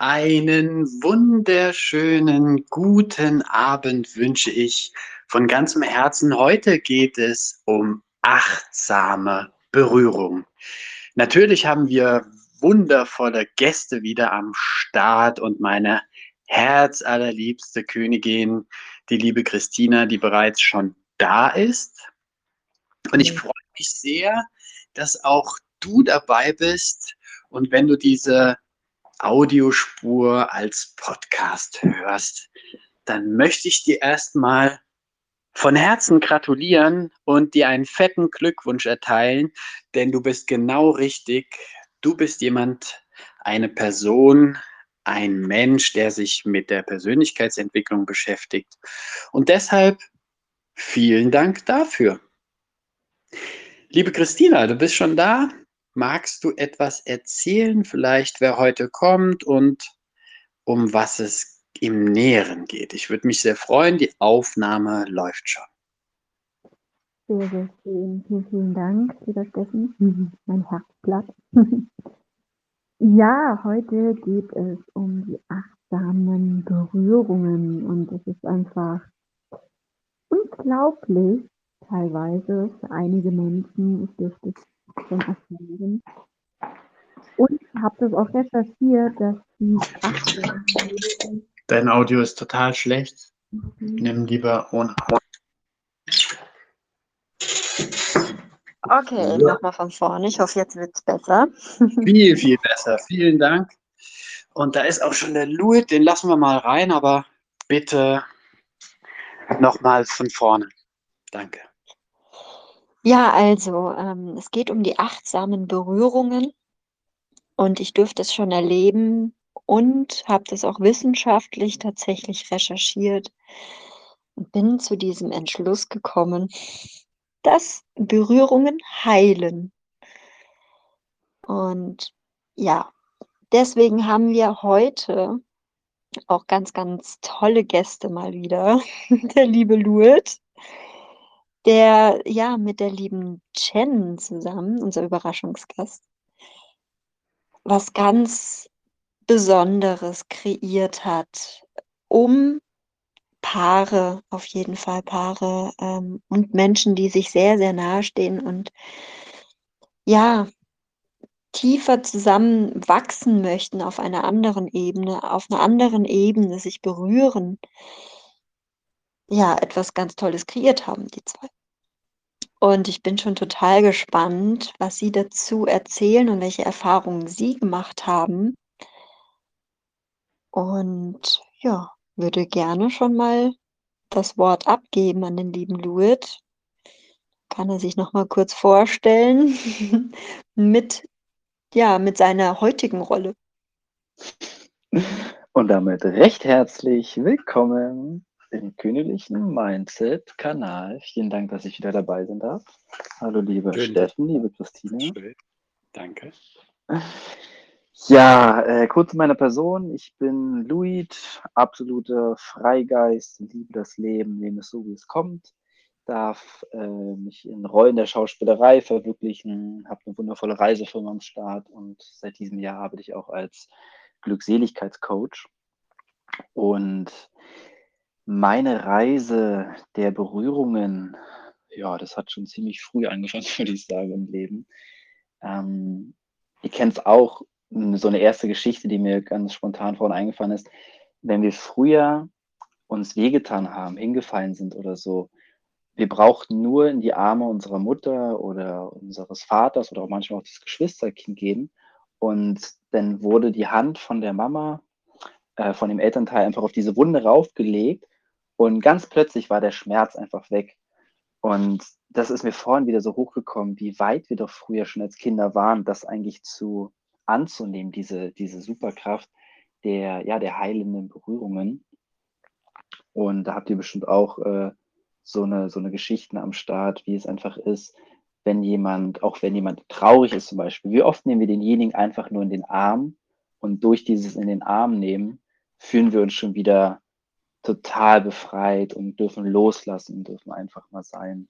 Einen wunderschönen guten Abend wünsche ich von ganzem Herzen. Heute geht es um achtsame Berührung. Natürlich haben wir wundervolle Gäste wieder am Start und meine herzallerliebste Königin, die liebe Christina, die bereits schon da ist. Und ich freue mich sehr, dass auch du dabei bist. Und wenn du diese Audiospur als Podcast hörst, dann möchte ich dir erstmal von Herzen gratulieren und dir einen fetten Glückwunsch erteilen, denn du bist genau richtig. Du bist jemand, eine Person, ein Mensch, der sich mit der Persönlichkeitsentwicklung beschäftigt. Und deshalb vielen Dank dafür. Liebe Christina, du bist schon da. Magst du etwas erzählen, vielleicht wer heute kommt und um was es im Näheren geht? Ich würde mich sehr freuen. Die Aufnahme läuft schon. Sehr, sehr schön. Vielen, vielen Dank, lieber Steffen. Mein Herzblatt. ja, heute geht es um die achtsamen Berührungen und es ist einfach unglaublich, teilweise für einige Menschen. Ich dürfte es schon erklären. Und habe das auch recherchiert, dass die achte. Dein Audio ist total schlecht. Mhm. Nimm lieber ohne. Okay, ja. nochmal von vorne. Ich hoffe, jetzt wird es besser. viel, viel besser. Vielen Dank. Und da ist auch schon der Louis, den lassen wir mal rein, aber bitte nochmal von vorne. Danke. Ja, also, ähm, es geht um die achtsamen Berührungen und ich durfte es schon erleben und habe das auch wissenschaftlich tatsächlich recherchiert und bin zu diesem Entschluss gekommen, dass Berührungen heilen. Und ja, deswegen haben wir heute auch ganz, ganz tolle Gäste mal wieder. Der liebe Lourdes der ja mit der lieben Chen zusammen, unser Überraschungsgast, was ganz Besonderes kreiert hat, um Paare, auf jeden Fall Paare ähm, und Menschen, die sich sehr, sehr nahe stehen und ja, tiefer zusammen wachsen möchten auf einer anderen Ebene, auf einer anderen Ebene sich berühren, ja, etwas ganz Tolles kreiert haben, die zwei. Und ich bin schon total gespannt, was Sie dazu erzählen und welche Erfahrungen Sie gemacht haben. Und ja, würde gerne schon mal das Wort abgeben an den lieben Louis. Kann er sich noch mal kurz vorstellen mit ja, mit seiner heutigen Rolle. Und damit recht herzlich willkommen im königlichen Mindset-Kanal. Vielen Dank, dass ich wieder dabei sein darf. Hallo, liebe Schön. Steffen, liebe Christine. Schön. Danke. Ja, äh, kurz zu meiner Person. Ich bin Luid, absoluter Freigeist, liebe das Leben, nehme es so, wie es kommt. Darf äh, mich in Rollen der Schauspielerei verwirklichen, habe eine wundervolle Reisefirma am Start und seit diesem Jahr arbeite ich auch als Glückseligkeitscoach. Und meine Reise der Berührungen, ja, das hat schon ziemlich früh angefangen, würde ich sagen, im Leben. Ähm, ihr es auch, so eine erste Geschichte, die mir ganz spontan vorhin eingefallen ist. Wenn wir früher uns wehgetan haben, hingefallen sind oder so, wir brauchten nur in die Arme unserer Mutter oder unseres Vaters oder auch manchmal auch das Geschwisterkind gehen und dann wurde die Hand von der Mama, äh, von dem Elternteil einfach auf diese Wunde raufgelegt und ganz plötzlich war der Schmerz einfach weg. Und das ist mir vorhin wieder so hochgekommen, wie weit wir doch früher schon als Kinder waren, das eigentlich zu anzunehmen, diese, diese Superkraft der, ja, der heilenden Berührungen. Und da habt ihr bestimmt auch äh, so, eine, so eine Geschichten am Start, wie es einfach ist, wenn jemand, auch wenn jemand traurig ist zum Beispiel, wie oft nehmen wir denjenigen einfach nur in den Arm und durch dieses in den Arm nehmen, fühlen wir uns schon wieder total befreit und dürfen loslassen, dürfen einfach mal sein.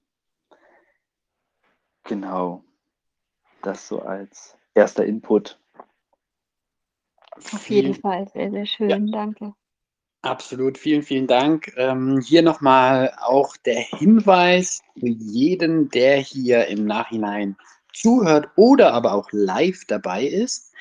Genau. Das so als erster Input. Auf jeden Fall, sehr, sehr schön, ja. danke. Absolut, vielen, vielen Dank. Ähm, hier nochmal auch der Hinweis für jeden, der hier im Nachhinein zuhört oder aber auch live dabei ist.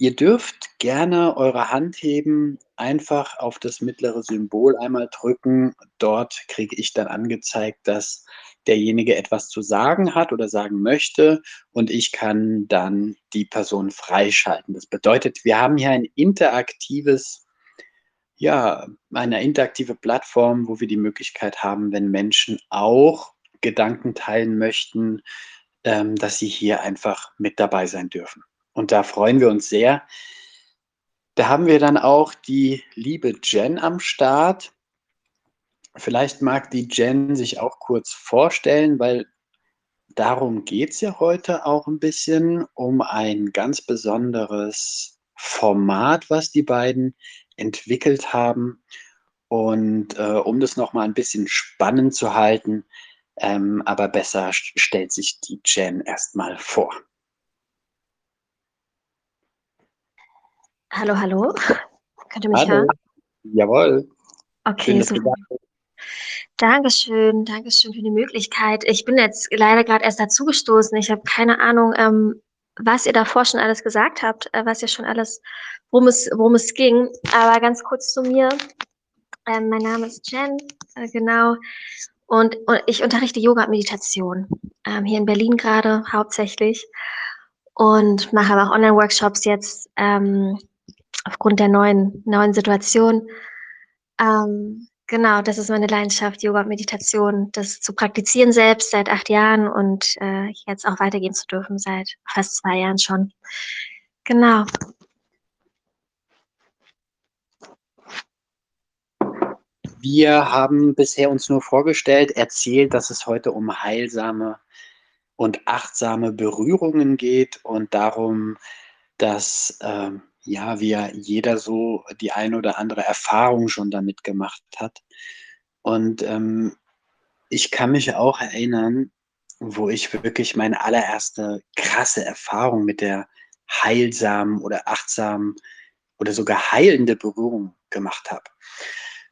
Ihr dürft gerne eure Hand heben, einfach auf das mittlere Symbol einmal drücken. Dort kriege ich dann angezeigt, dass derjenige etwas zu sagen hat oder sagen möchte und ich kann dann die Person freischalten. Das bedeutet, wir haben hier ein interaktives, ja, eine interaktive Plattform, wo wir die Möglichkeit haben, wenn Menschen auch Gedanken teilen möchten, ähm, dass sie hier einfach mit dabei sein dürfen. Und da freuen wir uns sehr. Da haben wir dann auch die liebe Jen am Start. Vielleicht mag die Jen sich auch kurz vorstellen, weil darum geht es ja heute auch ein bisschen, um ein ganz besonderes Format, was die beiden entwickelt haben. Und äh, um das nochmal ein bisschen spannend zu halten, ähm, aber besser stellt sich die Jen erstmal vor. Hallo, hallo. Könnt ihr mich hallo. hören? Jawohl. Okay, Schön, super. Dankeschön, Dankeschön für die Möglichkeit. Ich bin jetzt leider gerade erst dazugestoßen. Ich habe keine Ahnung, ähm, was ihr davor schon alles gesagt habt, äh, was ihr schon alles, worum es, worum es ging. Aber ganz kurz zu mir. Ähm, mein Name ist Jen, äh, genau. Und, und, ich unterrichte Yoga und Meditation. Ähm, hier in Berlin gerade hauptsächlich. Und mache aber auch Online-Workshops jetzt ähm, aufgrund der neuen, neuen Situation. Ähm, Genau, das ist meine Leidenschaft, Yoga und Meditation, das zu praktizieren selbst seit acht Jahren und äh, jetzt auch weitergehen zu dürfen seit fast zwei Jahren schon. Genau. Wir haben bisher uns nur vorgestellt, erzählt, dass es heute um heilsame und achtsame Berührungen geht und darum, dass ähm, ja, wir jeder so die ein oder andere Erfahrung schon damit gemacht hat. Und ähm, ich kann mich auch erinnern, wo ich wirklich meine allererste krasse Erfahrung mit der heilsamen oder achtsamen oder sogar heilende Berührung gemacht habe.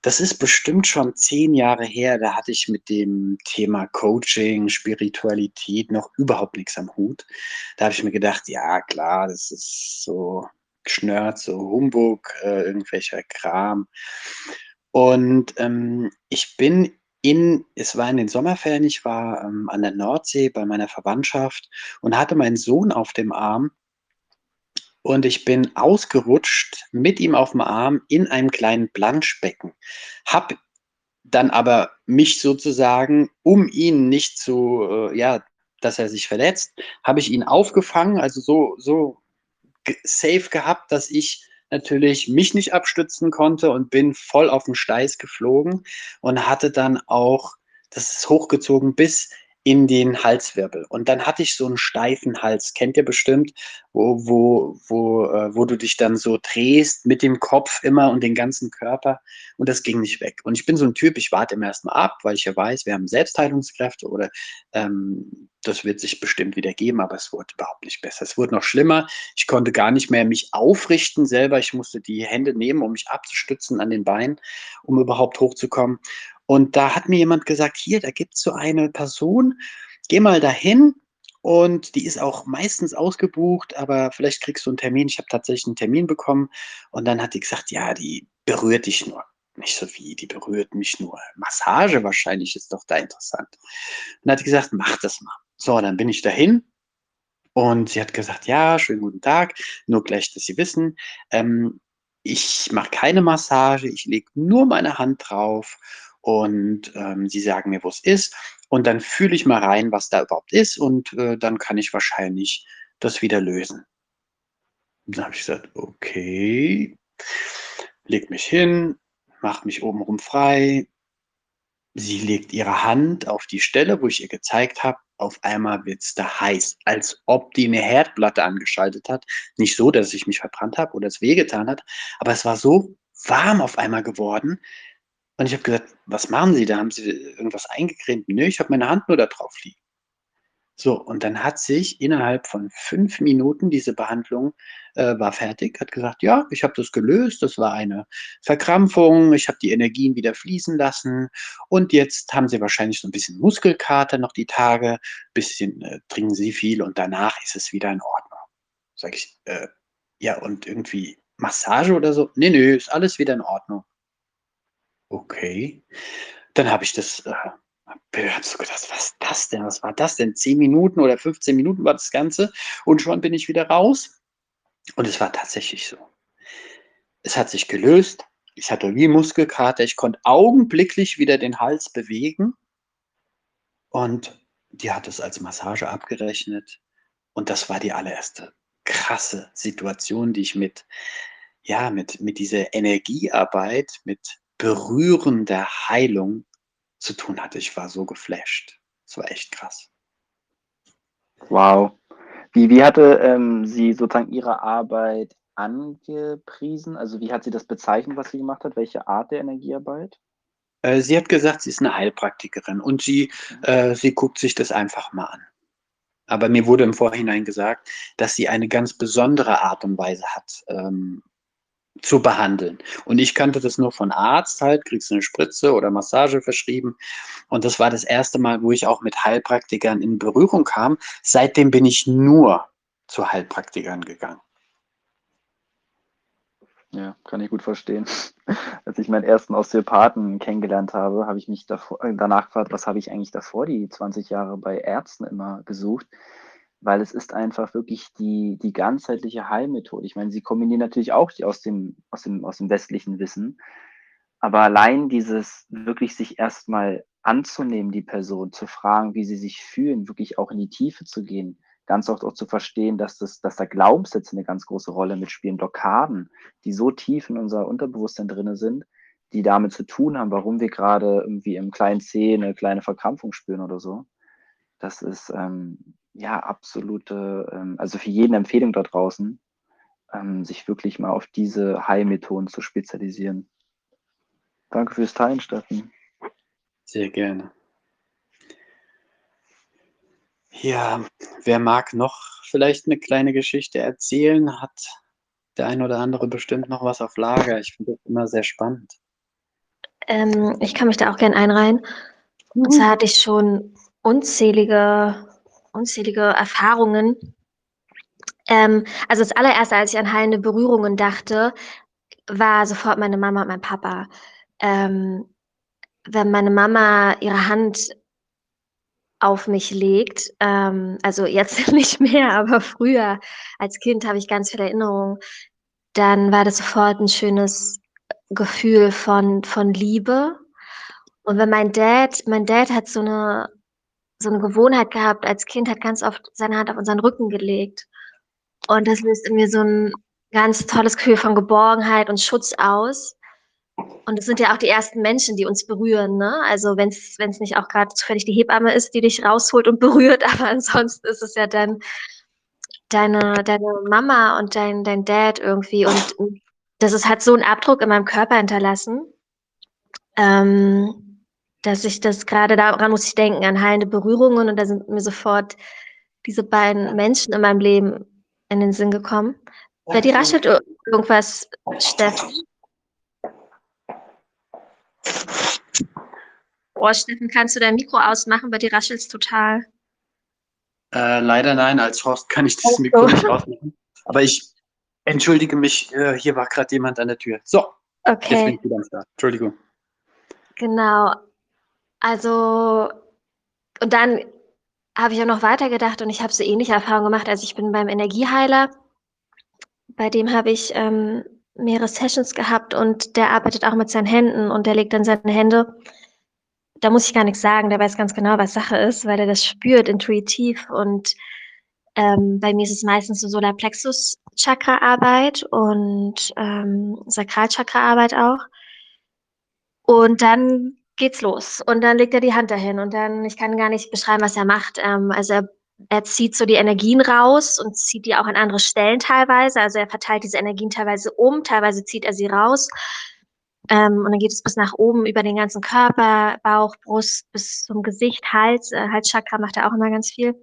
Das ist bestimmt schon zehn Jahre her. Da hatte ich mit dem Thema Coaching, Spiritualität noch überhaupt nichts am Hut. Da habe ich mir gedacht, ja klar, das ist so Schnörz, so Humbug, äh, irgendwelcher Kram. Und ähm, ich bin in, es war in den Sommerferien, ich war ähm, an der Nordsee bei meiner Verwandtschaft und hatte meinen Sohn auf dem Arm. Und ich bin ausgerutscht mit ihm auf dem Arm in einem kleinen Planschbecken. Hab dann aber mich sozusagen, um ihn nicht zu, äh, ja, dass er sich verletzt, habe ich ihn aufgefangen, also so, so safe gehabt, dass ich natürlich mich nicht abstützen konnte und bin voll auf den Steiß geflogen und hatte dann auch, das ist hochgezogen bis in den Halswirbel. Und dann hatte ich so einen steifen Hals, kennt ihr bestimmt, wo, wo, wo, äh, wo du dich dann so drehst mit dem Kopf immer und den ganzen Körper. Und das ging nicht weg. Und ich bin so ein Typ, ich warte immer erstmal ab, weil ich ja weiß, wir haben Selbstheilungskräfte oder ähm, das wird sich bestimmt wieder geben, aber es wurde überhaupt nicht besser. Es wurde noch schlimmer. Ich konnte gar nicht mehr mich aufrichten selber. Ich musste die Hände nehmen, um mich abzustützen an den Beinen, um überhaupt hochzukommen. Und da hat mir jemand gesagt, hier, da gibt es so eine Person, geh mal dahin und die ist auch meistens ausgebucht, aber vielleicht kriegst du einen Termin. Ich habe tatsächlich einen Termin bekommen und dann hat die gesagt, ja, die berührt dich nur. Nicht so wie, die berührt mich nur. Massage wahrscheinlich ist doch da interessant. Und dann hat die gesagt, mach das mal. So, dann bin ich dahin und sie hat gesagt, ja, schönen guten Tag, nur gleich, dass Sie wissen, ähm, ich mache keine Massage, ich lege nur meine Hand drauf und ähm, sie sagen mir, wo es ist. Und dann fühle ich mal rein, was da überhaupt ist und äh, dann kann ich wahrscheinlich das wieder lösen. Und dann habe ich gesagt, okay, leg mich hin, mach mich obenrum frei. Sie legt ihre Hand auf die Stelle, wo ich ihr gezeigt habe. Auf einmal wird es da heiß, als ob die eine Herdplatte angeschaltet hat. Nicht so, dass ich mich verbrannt habe oder es wehgetan hat, aber es war so warm auf einmal geworden, und ich habe gesagt, was machen Sie da? Haben Sie irgendwas eingecremt? Nö, ich habe meine Hand nur da drauf liegen. So, und dann hat sich innerhalb von fünf Minuten diese Behandlung äh, war fertig, hat gesagt, ja, ich habe das gelöst, das war eine Verkrampfung, ich habe die Energien wieder fließen lassen und jetzt haben Sie wahrscheinlich so ein bisschen Muskelkater noch die Tage, bisschen äh, trinken Sie viel und danach ist es wieder in Ordnung. Sag ich, äh, ja, und irgendwie Massage oder so? Nee, nee, ist alles wieder in Ordnung. Okay. Dann habe ich das äh, habe so gedacht, was ist das denn? Was war das denn? 10 Minuten oder 15 Minuten war das Ganze und schon bin ich wieder raus. Und es war tatsächlich so. Es hat sich gelöst. Ich hatte wie Muskelkater. Ich konnte augenblicklich wieder den Hals bewegen. Und die hat es als Massage abgerechnet. Und das war die allererste krasse Situation, die ich mit, ja, mit, mit dieser Energiearbeit, mit berührender Heilung zu tun hatte. Ich war so geflasht. Es war echt krass. Wow. Wie, wie hatte ähm, sie sozusagen ihre Arbeit angepriesen? Also wie hat sie das bezeichnet, was sie gemacht hat? Welche Art der Energiearbeit? Äh, sie hat gesagt, sie ist eine Heilpraktikerin und sie, mhm. äh, sie guckt sich das einfach mal an. Aber mir wurde im Vorhinein gesagt, dass sie eine ganz besondere Art und Weise hat, ähm, zu behandeln. Und ich kannte das nur von Arzt halt, kriegst du eine Spritze oder Massage verschrieben. Und das war das erste Mal, wo ich auch mit Heilpraktikern in Berührung kam. Seitdem bin ich nur zu Heilpraktikern gegangen. Ja, kann ich gut verstehen. Als ich meinen ersten Osteopathen kennengelernt habe, habe ich mich davor, äh, danach gefragt, was habe ich eigentlich davor die 20 Jahre bei Ärzten immer gesucht weil es ist einfach wirklich die, die ganzheitliche Heilmethode. Ich meine, sie kombinieren natürlich auch die aus dem, aus dem, aus dem westlichen Wissen, aber allein dieses wirklich sich erstmal anzunehmen, die Person, zu fragen, wie sie sich fühlen, wirklich auch in die Tiefe zu gehen, ganz oft auch zu verstehen, dass, das, dass da Glaubenssätze eine ganz große Rolle mitspielen, Blockaden, die so tief in unser Unterbewusstsein drinne sind, die damit zu tun haben, warum wir gerade irgendwie im kleinen C eine kleine Verkrampfung spüren oder so. Das ist, ähm, ja, absolute, ähm, also für jeden Empfehlung da draußen, ähm, sich wirklich mal auf diese Heilmethoden zu spezialisieren. Danke fürs Teilen, Steffen. Sehr gerne. Ja, wer mag noch vielleicht eine kleine Geschichte erzählen? Hat der ein oder andere bestimmt noch was auf Lager? Ich finde das immer sehr spannend. Ähm, ich kann mich da auch gern einreihen. Und zwar hatte ich schon unzählige unzählige Erfahrungen. Ähm, also das allererste, als ich an heilende Berührungen dachte, war sofort meine Mama und mein Papa. Ähm, wenn meine Mama ihre Hand auf mich legt, ähm, also jetzt nicht mehr, aber früher als Kind habe ich ganz viele Erinnerungen, dann war das sofort ein schönes Gefühl von, von Liebe. Und wenn mein Dad, mein Dad hat so eine so eine Gewohnheit gehabt, als Kind hat ganz oft seine Hand auf unseren Rücken gelegt. Und das löst in mir so ein ganz tolles Gefühl von Geborgenheit und Schutz aus. Und es sind ja auch die ersten Menschen, die uns berühren. Ne? Also wenn es nicht auch gerade zufällig die Hebamme ist, die dich rausholt und berührt, aber ansonsten ist es ja dann deine, deine Mama und dein, dein Dad irgendwie. Und das ist, hat so einen Abdruck in meinem Körper hinterlassen. Ähm, dass ich das gerade daran muss ich denken, an heilende Berührungen und da sind mir sofort diese beiden Menschen in meinem Leben in den Sinn gekommen. Bei dir raschelt irgendwas, Steffen. Boah, Steffen, kannst du dein Mikro ausmachen? Bei dir raschelt es total. Äh, leider nein, als Horst kann ich das Mikro nicht ausmachen. Aber ich entschuldige mich, äh, hier war gerade jemand an der Tür. So, okay. jetzt bin ich wieder da. Entschuldigung. Genau, also, und dann habe ich auch noch weitergedacht und ich habe so ähnliche Erfahrungen gemacht. Also ich bin beim Energieheiler, bei dem habe ich ähm, mehrere Sessions gehabt und der arbeitet auch mit seinen Händen und der legt dann seine Hände. Da muss ich gar nichts sagen, der weiß ganz genau, was Sache ist, weil er das spürt intuitiv und ähm, bei mir ist es meistens so Solarplexus-Chakra-Arbeit und ähm, Sakralchakra-Arbeit auch. Und dann geht's los. Und dann legt er die Hand dahin und dann, ich kann gar nicht beschreiben, was er macht. Ähm, also er, er zieht so die Energien raus und zieht die auch an andere Stellen teilweise. Also er verteilt diese Energien teilweise um, teilweise zieht er sie raus. Ähm, und dann geht es bis nach oben über den ganzen Körper, Bauch, Brust, bis zum Gesicht, Hals. Äh, Halschakra macht er auch immer ganz viel.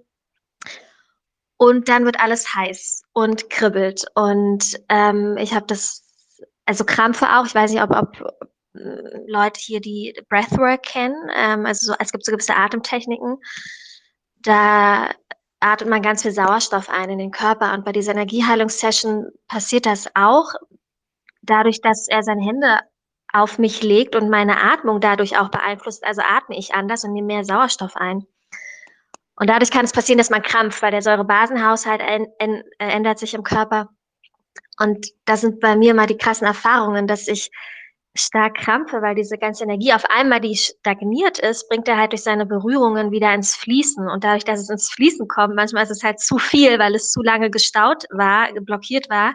und dann wird alles heiß und kribbelt. Und ähm, ich habe das, also Krampfe auch, ich weiß nicht, ob, ob Leute hier die Breathwork kennen. Ähm, also so, es gibt so gewisse Atemtechniken. Da atmet man ganz viel Sauerstoff ein in den Körper. Und bei dieser Energieheilungssession passiert das auch. Dadurch, dass er seine Hände auf mich legt und meine Atmung dadurch auch beeinflusst, also atme ich anders und nehme mehr Sauerstoff ein. Und dadurch kann es passieren, dass man krampft, weil der Säurebasenhaushalt äh, ändert sich im Körper. Und das sind bei mir mal die krassen Erfahrungen, dass ich stark krampfe, weil diese ganze Energie auf einmal, die stagniert ist, bringt er halt durch seine Berührungen wieder ins Fließen. Und dadurch, dass es ins Fließen kommt, manchmal ist es halt zu viel, weil es zu lange gestaut war, blockiert war.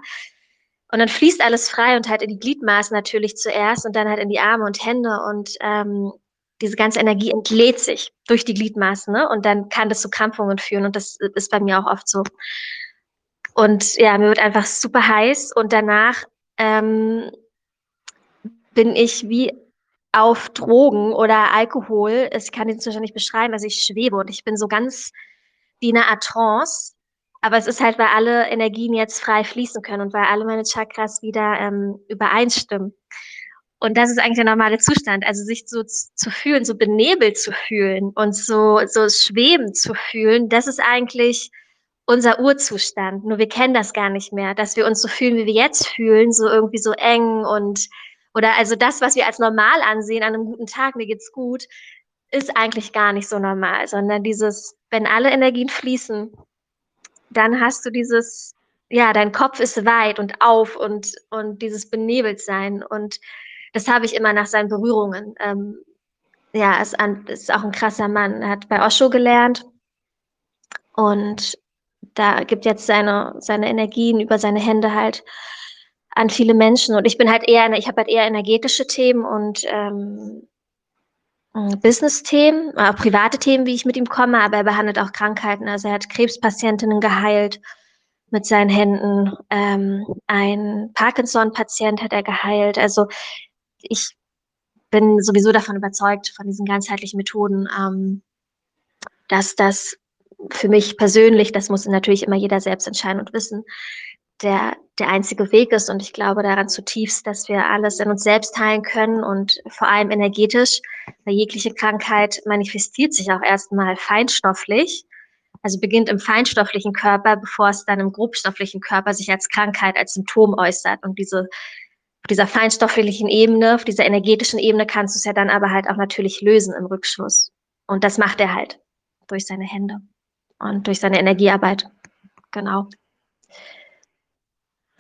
Und dann fließt alles frei und halt in die Gliedmaßen natürlich zuerst und dann halt in die Arme und Hände. Und ähm, diese ganze Energie entlädt sich durch die Gliedmaßen, ne? Und dann kann das zu Krampfungen führen. Und das ist bei mir auch oft so. Und ja, mir wird einfach super heiß und danach ähm, bin ich wie auf Drogen oder Alkohol. Ich kann den Zustand nicht beschreiben. Also ich schwebe und ich bin so ganz wie in einer Art Trance. Aber es ist halt, weil alle Energien jetzt frei fließen können und weil alle meine Chakras wieder ähm, übereinstimmen. Und das ist eigentlich der normale Zustand. Also sich so zu fühlen, so benebelt zu fühlen und so, so schwebend zu fühlen, das ist eigentlich unser Urzustand. Nur wir kennen das gar nicht mehr, dass wir uns so fühlen, wie wir jetzt fühlen, so irgendwie so eng und, oder also das, was wir als normal ansehen an einem guten Tag, mir geht's gut, ist eigentlich gar nicht so normal, sondern dieses, wenn alle Energien fließen, dann hast du dieses, ja, dein Kopf ist weit und auf und, und dieses Benebeltsein und das habe ich immer nach seinen Berührungen. Ähm, ja, ist, ein, ist auch ein krasser Mann. Er hat bei Osho gelernt und da gibt jetzt seine, seine Energien über seine Hände halt an viele Menschen. Und ich bin halt eher, ich habe halt eher energetische Themen und ähm, Business-Themen, äh, private Themen, wie ich mit ihm komme, aber er behandelt auch Krankheiten. Also er hat Krebspatientinnen geheilt mit seinen Händen. Ähm, ein Parkinson-Patient hat er geheilt. Also ich bin sowieso davon überzeugt, von diesen ganzheitlichen Methoden, ähm, dass das für mich persönlich, das muss natürlich immer jeder selbst entscheiden und wissen, der, der einzige Weg ist. Und ich glaube daran zutiefst, dass wir alles in uns selbst heilen können und vor allem energetisch, weil jegliche Krankheit manifestiert sich auch erstmal feinstofflich. Also beginnt im feinstofflichen Körper, bevor es dann im grobstofflichen Körper sich als Krankheit, als Symptom äußert. Und diese auf dieser feinstofflichen Ebene, auf dieser energetischen Ebene kannst du es ja dann aber halt auch natürlich lösen im Rückschluss. Und das macht er halt durch seine Hände und durch seine Energiearbeit. Genau.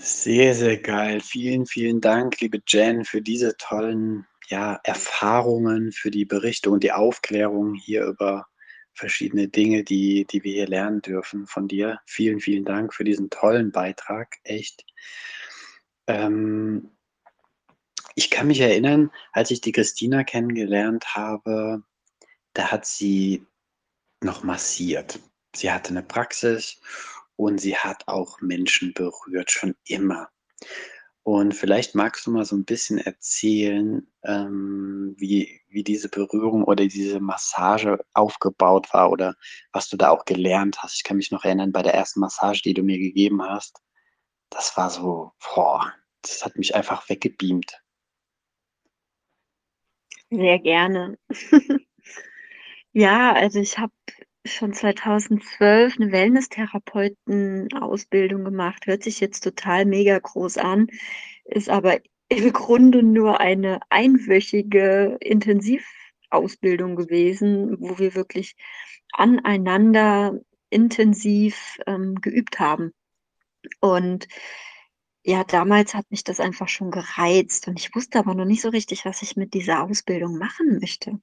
Sehr, sehr geil. Vielen, vielen Dank, liebe Jen, für diese tollen ja, Erfahrungen, für die Berichte und die Aufklärung hier über verschiedene Dinge, die, die wir hier lernen dürfen von dir. Vielen, vielen Dank für diesen tollen Beitrag. Echt. Ähm, ich kann mich erinnern, als ich die Christina kennengelernt habe, da hat sie noch massiert. Sie hatte eine Praxis und sie hat auch Menschen berührt, schon immer. Und vielleicht magst du mal so ein bisschen erzählen, ähm, wie, wie diese Berührung oder diese Massage aufgebaut war oder was du da auch gelernt hast. Ich kann mich noch erinnern, bei der ersten Massage, die du mir gegeben hast, das war so, boah, das hat mich einfach weggebeamt. Sehr gerne. Ja, also ich habe schon 2012 eine Wellness-Therapeuten-Ausbildung gemacht. Hört sich jetzt total mega groß an, ist aber im Grunde nur eine einwöchige Intensivausbildung gewesen, wo wir wirklich aneinander intensiv ähm, geübt haben. Und ja, damals hat mich das einfach schon gereizt und ich wusste aber noch nicht so richtig, was ich mit dieser Ausbildung machen möchte. Und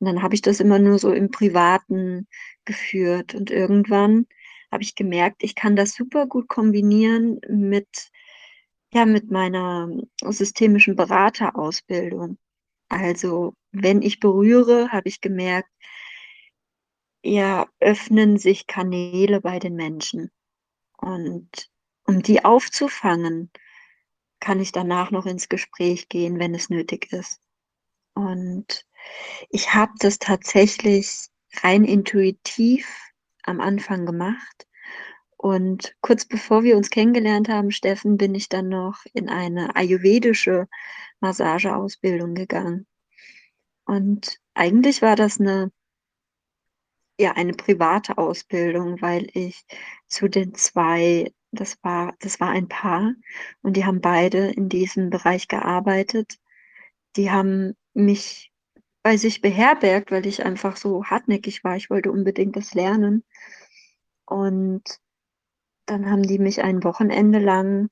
dann habe ich das immer nur so im Privaten geführt und irgendwann habe ich gemerkt, ich kann das super gut kombinieren mit, ja, mit meiner systemischen Beraterausbildung. Also, wenn ich berühre, habe ich gemerkt, ja, öffnen sich Kanäle bei den Menschen. Und um die aufzufangen, kann ich danach noch ins Gespräch gehen, wenn es nötig ist. Und ich habe das tatsächlich rein intuitiv am Anfang gemacht Und kurz bevor wir uns kennengelernt haben, Steffen, bin ich dann noch in eine ayurvedische Massageausbildung gegangen. Und eigentlich war das eine, ja, eine private Ausbildung, weil ich zu den zwei, das war, das war ein Paar und die haben beide in diesem Bereich gearbeitet. Die haben mich bei sich beherbergt, weil ich einfach so hartnäckig war. Ich wollte unbedingt das lernen. Und dann haben die mich ein Wochenende lang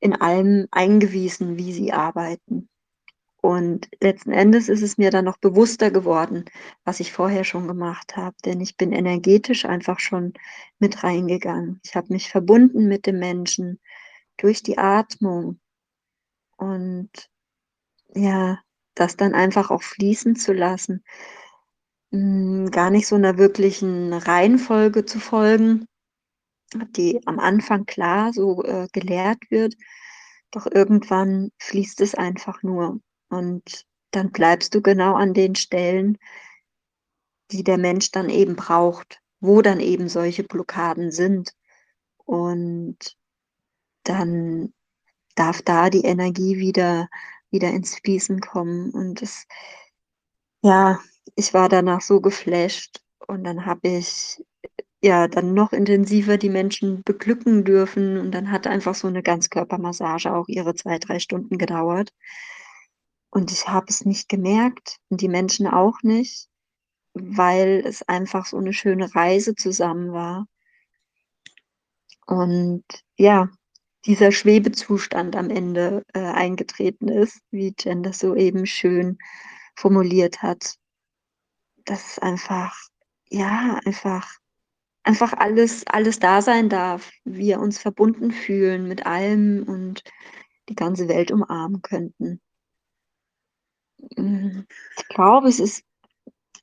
in allem eingewiesen, wie sie arbeiten. Und letzten Endes ist es mir dann noch bewusster geworden, was ich vorher schon gemacht habe, denn ich bin energetisch einfach schon mit reingegangen. Ich habe mich verbunden mit dem Menschen durch die Atmung. Und ja, das dann einfach auch fließen zu lassen, hm, gar nicht so einer wirklichen Reihenfolge zu folgen, die am Anfang klar so äh, gelehrt wird, doch irgendwann fließt es einfach nur und dann bleibst du genau an den Stellen, die der Mensch dann eben braucht, wo dann eben solche Blockaden sind und dann darf da die Energie wieder wieder ins Fließen kommen. Und es, ja, ich war danach so geflasht und dann habe ich ja dann noch intensiver die Menschen beglücken dürfen und dann hat einfach so eine Ganzkörpermassage auch ihre zwei, drei Stunden gedauert. Und ich habe es nicht gemerkt und die Menschen auch nicht, weil es einfach so eine schöne Reise zusammen war. Und ja, dieser Schwebezustand am Ende äh, eingetreten ist, wie Jen das so eben schön formuliert hat. Dass einfach, ja, einfach, einfach alles, alles da sein darf, wir uns verbunden fühlen mit allem und die ganze Welt umarmen könnten. Mm, ich glaube, es ist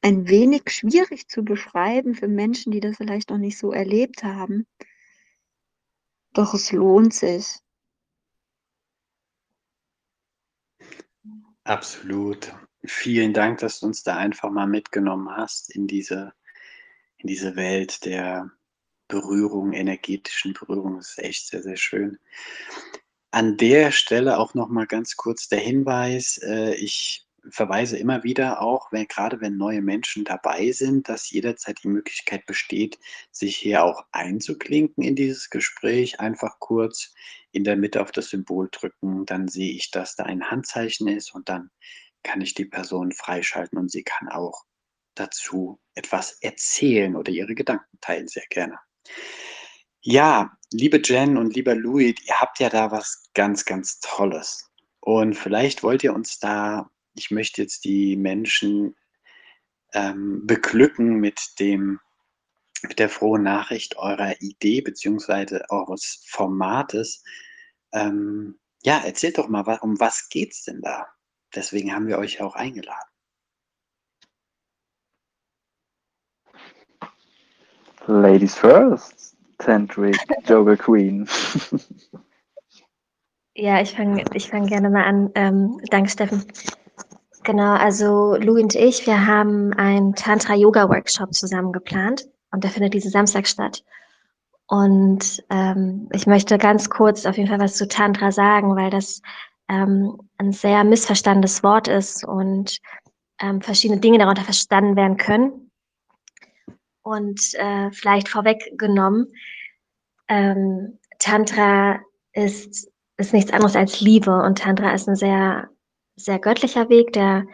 ein wenig schwierig zu beschreiben für Menschen, die das vielleicht noch nicht so erlebt haben. Doch es lohnt sich. Absolut. Vielen Dank, dass du uns da einfach mal mitgenommen hast in diese, in diese Welt der Berührung, energetischen Berührung. Das ist echt sehr, sehr schön. An der Stelle auch noch mal ganz kurz der Hinweis. Äh, ich verweise immer wieder auch, wenn, gerade wenn neue Menschen dabei sind, dass jederzeit die Möglichkeit besteht, sich hier auch einzuklinken in dieses Gespräch. Einfach kurz in der Mitte auf das Symbol drücken, dann sehe ich, dass da ein Handzeichen ist und dann kann ich die Person freischalten und sie kann auch dazu etwas erzählen oder ihre Gedanken teilen, sehr gerne. Ja, liebe Jen und lieber Louis, ihr habt ja da was ganz, ganz Tolles. Und vielleicht wollt ihr uns da ich möchte jetzt die Menschen ähm, beglücken mit dem mit der frohen Nachricht eurer Idee bzw. eures Formates. Ähm, ja, erzählt doch mal, um was geht es denn da? Deswegen haben wir euch auch eingeladen. Ladies first, Tantric Yoga Queen. ja, ich fange ich fang gerne mal an. Ähm, danke, Steffen. Genau, also Lou und ich, wir haben einen Tantra-Yoga-Workshop zusammen geplant und der findet diesen Samstag statt. Und ähm, ich möchte ganz kurz auf jeden Fall was zu Tantra sagen, weil das ähm, ein sehr missverstandenes Wort ist und ähm, verschiedene Dinge darunter verstanden werden können. Und äh, vielleicht vorweggenommen, ähm, Tantra ist, ist nichts anderes als Liebe und Tantra ist ein sehr sehr göttlicher Weg, der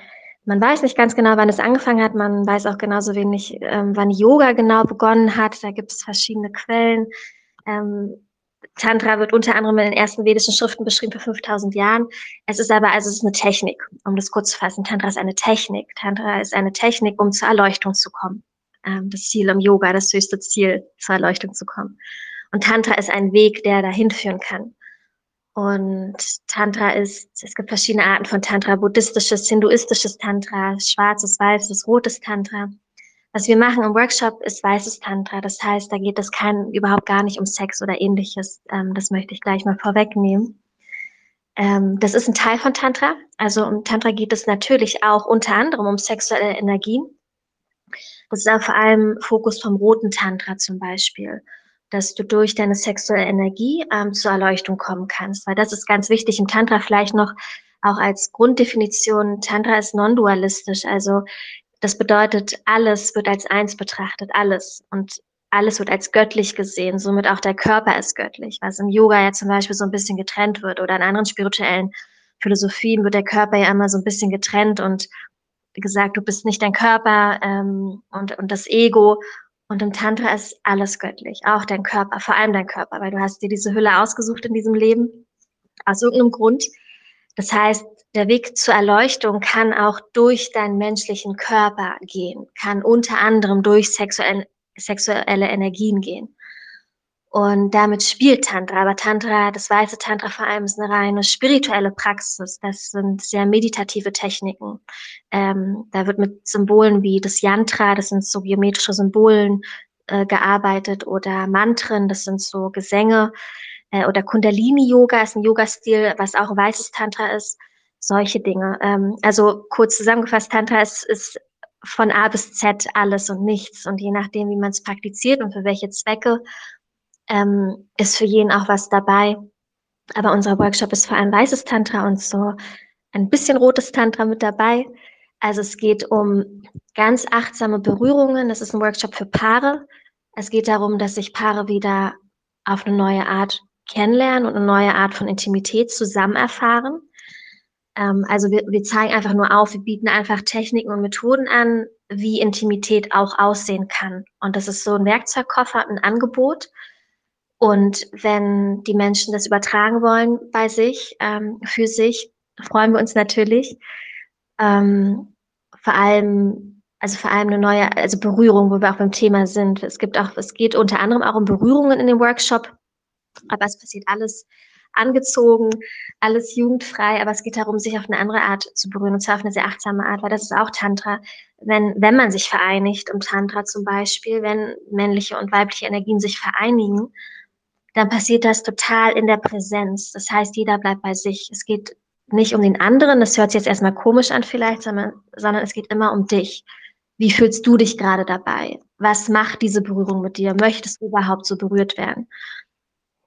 man weiß nicht ganz genau, wann es angefangen hat. Man weiß auch genauso wenig, ähm, wann Yoga genau begonnen hat. Da gibt es verschiedene Quellen. Ähm, Tantra wird unter anderem in den ersten vedischen Schriften beschrieben vor 5000 Jahren. Es ist aber, also es ist eine Technik, um das kurz zu fassen. Tantra ist eine Technik. Tantra ist eine Technik, um zur Erleuchtung zu kommen. Ähm, das Ziel im Yoga, das höchste Ziel, zur Erleuchtung zu kommen. Und Tantra ist ein Weg, der dahin führen kann. Und Tantra ist, es gibt verschiedene Arten von Tantra, buddhistisches, hinduistisches Tantra, schwarzes, weißes, rotes Tantra. Was wir machen im Workshop ist weißes Tantra. Das heißt, da geht es kein, überhaupt gar nicht um Sex oder ähnliches. Ähm, das möchte ich gleich mal vorwegnehmen. Ähm, das ist ein Teil von Tantra. Also im Tantra geht es natürlich auch unter anderem um sexuelle Energien. Das ist auch vor allem Fokus vom roten Tantra zum Beispiel. Dass du durch deine sexuelle Energie ähm, zur Erleuchtung kommen kannst. Weil das ist ganz wichtig im Tantra vielleicht noch auch als Grunddefinition. Tantra ist non-dualistisch, also das bedeutet, alles wird als eins betrachtet, alles. Und alles wird als göttlich gesehen, somit auch der Körper ist göttlich, was im Yoga ja zum Beispiel so ein bisschen getrennt wird oder in anderen spirituellen Philosophien wird der Körper ja immer so ein bisschen getrennt und gesagt, du bist nicht dein Körper ähm, und, und das Ego. Und im Tantra ist alles göttlich, auch dein Körper, vor allem dein Körper, weil du hast dir diese Hülle ausgesucht in diesem Leben, aus irgendeinem Grund. Das heißt, der Weg zur Erleuchtung kann auch durch deinen menschlichen Körper gehen, kann unter anderem durch sexuelle, Energien gehen. Und damit spielt Tantra. Aber Tantra, das weiße Tantra vor allem, ist eine reine spirituelle Praxis. Das sind sehr meditative Techniken. Ähm, da wird mit Symbolen wie das Yantra, das sind so geometrische Symbolen, äh, gearbeitet oder Mantren, das sind so Gesänge. Äh, oder Kundalini-Yoga ist ein Yoga-Stil, was auch weißes Tantra ist. Solche Dinge. Ähm, also kurz zusammengefasst, Tantra ist, ist von A bis Z alles und nichts. Und je nachdem, wie man es praktiziert und für welche Zwecke, ähm, ist für jeden auch was dabei. Aber unser Workshop ist vor allem weißes Tantra und so ein bisschen rotes Tantra mit dabei. Also es geht um ganz achtsame Berührungen. Das ist ein Workshop für Paare. Es geht darum, dass sich Paare wieder auf eine neue Art kennenlernen und eine neue Art von Intimität zusammen erfahren. Ähm, also wir, wir zeigen einfach nur auf, wir bieten einfach Techniken und Methoden an, wie Intimität auch aussehen kann. Und das ist so ein Werkzeugkoffer, ein Angebot. Und wenn die Menschen das übertragen wollen bei sich, ähm, für sich, freuen wir uns natürlich. Ähm, vor allem, also vor allem eine neue, also Berührung, wo wir auch beim Thema sind. Es gibt auch, es geht unter anderem auch um Berührungen in dem Workshop, aber es passiert alles angezogen, alles jugendfrei, aber es geht darum, sich auf eine andere Art zu berühren, und zwar auf eine sehr achtsame Art, weil das ist auch Tantra. Wenn, wenn man sich vereinigt, um Tantra zum Beispiel, wenn männliche und weibliche Energien sich vereinigen, dann passiert das total in der Präsenz. Das heißt, jeder bleibt bei sich. Es geht nicht um den anderen, das hört sich jetzt erstmal komisch an vielleicht, sondern, sondern es geht immer um dich. Wie fühlst du dich gerade dabei? Was macht diese Berührung mit dir? Möchtest du überhaupt so berührt werden?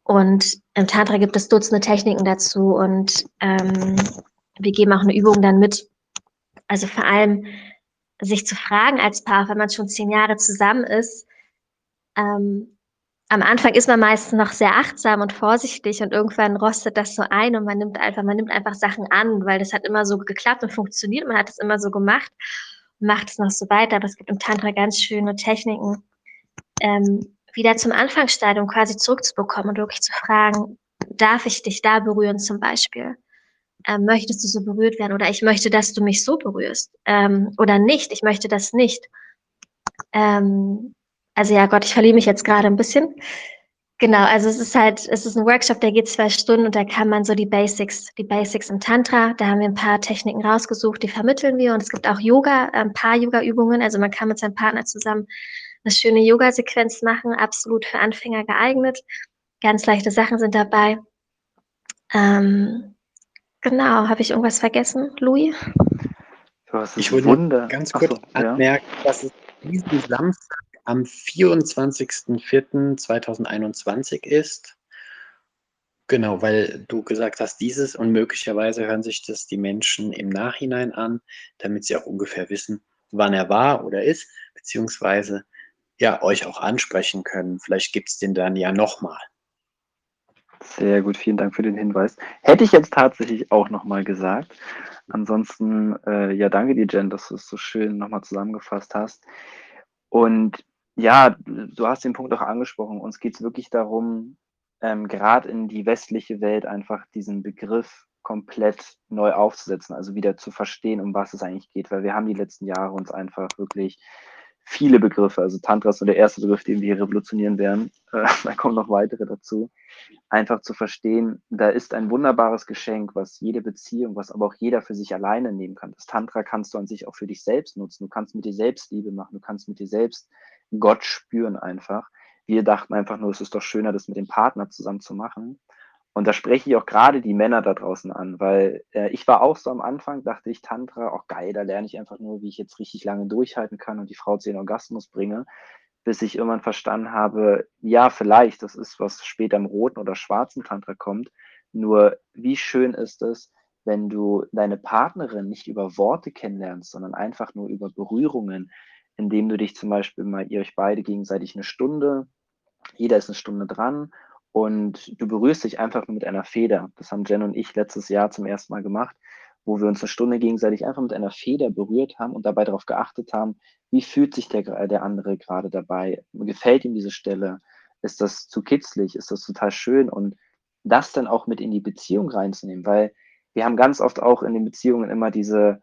Und im Tantra gibt es Dutzende Techniken dazu und ähm, wir geben auch eine Übung dann mit. Also vor allem sich zu fragen als Paar, wenn man schon zehn Jahre zusammen ist, ähm, am Anfang ist man meistens noch sehr achtsam und vorsichtig und irgendwann rostet das so ein und man nimmt einfach, man nimmt einfach Sachen an, weil das hat immer so geklappt und funktioniert. Man hat es immer so gemacht und macht es noch so weiter. Aber es gibt im Tantra ganz schöne Techniken, ähm, wieder zum Anfangsstadium quasi zurückzubekommen und wirklich zu fragen, darf ich dich da berühren zum Beispiel? Ähm, möchtest du so berührt werden? Oder ich möchte, dass du mich so berührst. Ähm, oder nicht, ich möchte das nicht. Ähm, also ja Gott, ich verliere mich jetzt gerade ein bisschen. Genau, also es ist halt, es ist ein Workshop, der geht zwei Stunden und da kann man so die Basics, die Basics im Tantra, da haben wir ein paar Techniken rausgesucht, die vermitteln wir und es gibt auch Yoga, ein paar Yoga-Übungen, also man kann mit seinem Partner zusammen eine schöne Yoga-Sequenz machen, absolut für Anfänger geeignet. Ganz leichte Sachen sind dabei. Ähm, genau, habe ich irgendwas vergessen, Louis? ich würde ganz kurz so, anmerken, ja. dass es diesen Samstag am 24.04.2021 ist. Genau, weil du gesagt hast, dieses und möglicherweise hören sich das die Menschen im Nachhinein an, damit sie auch ungefähr wissen, wann er war oder ist, beziehungsweise ja, euch auch ansprechen können. Vielleicht gibt es den dann ja nochmal. Sehr gut, vielen Dank für den Hinweis. Hätte ich jetzt tatsächlich auch nochmal gesagt. Ansonsten, äh, ja, danke dir, Jen, dass du es so schön nochmal zusammengefasst hast. Und ja, du hast den Punkt auch angesprochen. Uns geht es wirklich darum, ähm, gerade in die westliche Welt einfach diesen Begriff komplett neu aufzusetzen, also wieder zu verstehen, um was es eigentlich geht, weil wir haben die letzten Jahre uns einfach wirklich viele Begriffe, also Tantra ist so der erste Begriff, den wir revolutionieren werden, äh, da kommen noch weitere dazu, einfach zu verstehen, da ist ein wunderbares Geschenk, was jede Beziehung, was aber auch jeder für sich alleine nehmen kann. Das Tantra kannst du an sich auch für dich selbst nutzen, du kannst mit dir selbst Liebe machen, du kannst mit dir selbst Gott spüren einfach. Wir dachten einfach nur, es ist doch schöner, das mit dem Partner zusammen zu machen. Und da spreche ich auch gerade die Männer da draußen an, weil äh, ich war auch so am Anfang, dachte ich, Tantra, auch geil, da lerne ich einfach nur, wie ich jetzt richtig lange durchhalten kann und die Frau zu den Orgasmus bringe. bis ich irgendwann verstanden habe, ja, vielleicht, das ist, was später im roten oder schwarzen Tantra kommt, nur wie schön ist es, wenn du deine Partnerin nicht über Worte kennenlernst, sondern einfach nur über Berührungen, indem du dich zum Beispiel mal, ihr euch beide gegenseitig eine Stunde, jeder ist eine Stunde dran und du berührst dich einfach mit einer Feder. Das haben Jen und ich letztes Jahr zum ersten Mal gemacht, wo wir uns eine Stunde gegenseitig einfach mit einer Feder berührt haben und dabei darauf geachtet haben, wie fühlt sich der, der andere gerade dabei? Gefällt ihm diese Stelle? Ist das zu kitzlig? Ist das total schön? Und das dann auch mit in die Beziehung reinzunehmen, weil wir haben ganz oft auch in den Beziehungen immer diese,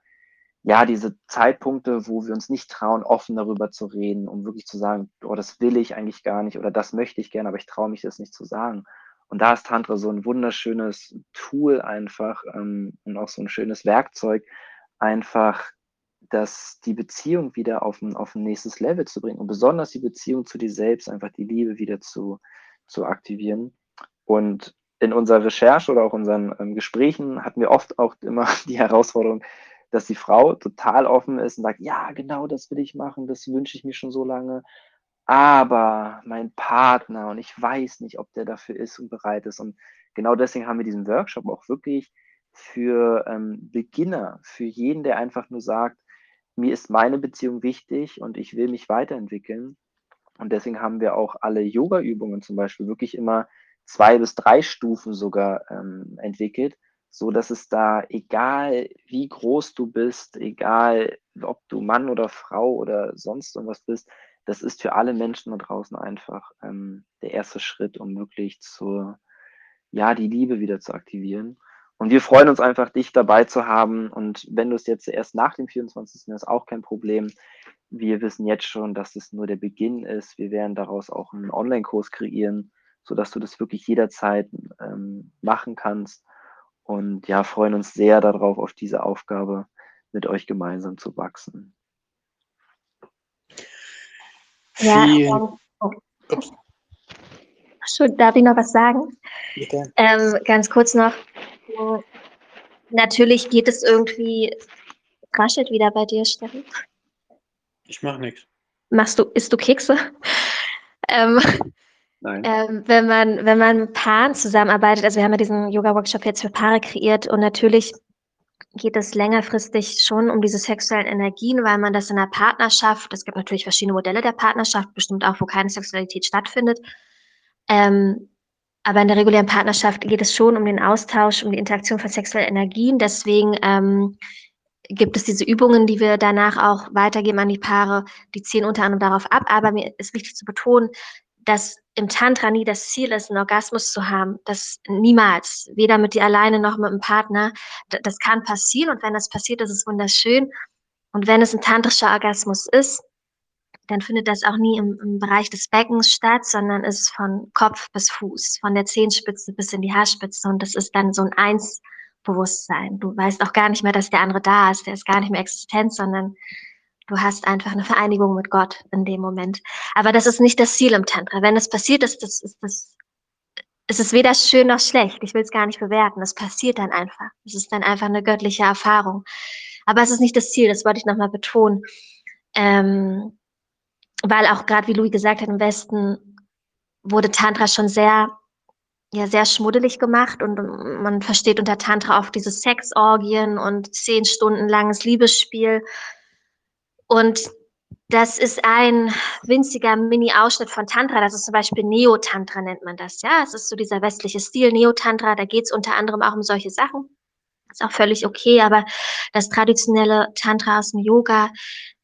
ja, diese Zeitpunkte, wo wir uns nicht trauen, offen darüber zu reden, um wirklich zu sagen, oh, das will ich eigentlich gar nicht oder das möchte ich gerne, aber ich traue mich das nicht zu sagen. Und da ist Tantra so ein wunderschönes Tool einfach ähm, und auch so ein schönes Werkzeug, einfach dass die Beziehung wieder auf ein, auf ein nächstes Level zu bringen und besonders die Beziehung zu dir selbst, einfach die Liebe wieder zu, zu aktivieren. Und in unserer Recherche oder auch unseren ähm, Gesprächen hatten wir oft auch immer die Herausforderung, dass die Frau total offen ist und sagt, ja, genau das will ich machen, das wünsche ich mir schon so lange. Aber mein Partner und ich weiß nicht, ob der dafür ist und bereit ist. Und genau deswegen haben wir diesen Workshop auch wirklich für ähm, Beginner, für jeden, der einfach nur sagt, mir ist meine Beziehung wichtig und ich will mich weiterentwickeln. Und deswegen haben wir auch alle Yoga-Übungen zum Beispiel wirklich immer zwei bis drei Stufen sogar ähm, entwickelt, so dass es da, egal wie groß du bist, egal ob du Mann oder Frau oder sonst irgendwas bist, das ist für alle Menschen da draußen einfach ähm, der erste Schritt, um wirklich zur, ja, die Liebe wieder zu aktivieren. Und wir freuen uns einfach, dich dabei zu haben. Und wenn du es jetzt erst nach dem 24. ist, auch kein Problem. Wir wissen jetzt schon, dass es nur der Beginn ist. Wir werden daraus auch einen Online-Kurs kreieren, sodass du das wirklich jederzeit ähm, machen kannst. Und ja, freuen uns sehr darauf, auf diese Aufgabe mit euch gemeinsam zu wachsen. Ja, ähm, oh. Schon, darf ich noch was sagen? Ähm, ganz kurz noch. Natürlich geht es irgendwie, raschelt wieder bei dir, Steffen. Ich mach nichts. Machst du, isst du Kekse? ähm, Nein. Ähm, wenn man, wenn man mit Paaren zusammenarbeitet, also wir haben ja diesen Yoga-Workshop jetzt für Paare kreiert und natürlich geht es längerfristig schon um diese sexuellen Energien, weil man das in der Partnerschaft, es gibt natürlich verschiedene Modelle der Partnerschaft, bestimmt auch, wo keine Sexualität stattfindet. Ähm, aber in der regulären Partnerschaft geht es schon um den Austausch, um die Interaktion von sexuellen Energien. Deswegen ähm, gibt es diese Übungen, die wir danach auch weitergeben an die Paare. Die ziehen unter anderem darauf ab. Aber mir ist wichtig zu betonen, dass im Tantra nie das Ziel ist, einen Orgasmus zu haben. Das niemals. Weder mit dir alleine noch mit einem Partner. Das kann passieren und wenn das passiert, ist es wunderschön. Und wenn es ein tantrischer Orgasmus ist, dann findet das auch nie im, im, Bereich des Beckens statt, sondern ist von Kopf bis Fuß, von der Zehenspitze bis in die Haarspitze. Und das ist dann so ein Eins-Bewusstsein. Du weißt auch gar nicht mehr, dass der andere da ist. Der ist gar nicht mehr existent, sondern Du hast einfach eine Vereinigung mit Gott in dem Moment. Aber das ist nicht das Ziel im Tantra. Wenn es passiert ist, das ist das, es ist weder schön noch schlecht. Ich will es gar nicht bewerten. Es passiert dann einfach. Es ist dann einfach eine göttliche Erfahrung. Aber es ist nicht das Ziel. Das wollte ich nochmal betonen. Ähm, weil auch gerade, wie Louis gesagt hat, im Westen wurde Tantra schon sehr, ja, sehr schmuddelig gemacht und man versteht unter Tantra oft diese Sexorgien und zehn Stunden langes Liebesspiel. Und das ist ein winziger Mini-Ausschnitt von Tantra. Das ist zum Beispiel Neo-Tantra, nennt man das. Ja, es ist so dieser westliche Stil, Neo-Tantra. Da geht es unter anderem auch um solche Sachen. Ist auch völlig okay, aber das traditionelle Tantra aus dem Yoga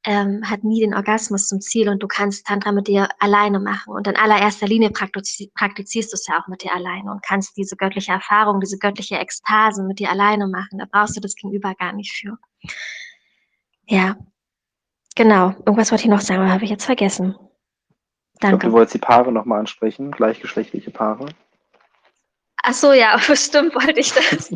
ähm, hat nie den Orgasmus zum Ziel und du kannst Tantra mit dir alleine machen. Und in allererster Linie praktiz praktizierst du es ja auch mit dir alleine und kannst diese göttliche Erfahrung, diese göttliche Ekstase mit dir alleine machen. Da brauchst du das Gegenüber gar nicht für. Ja, Genau, irgendwas wollte ich noch sagen, aber habe ich jetzt vergessen. Danke. Ich glaube, du wolltest die Paare nochmal ansprechen, gleichgeschlechtliche Paare. Ach so, ja, bestimmt wollte ich das.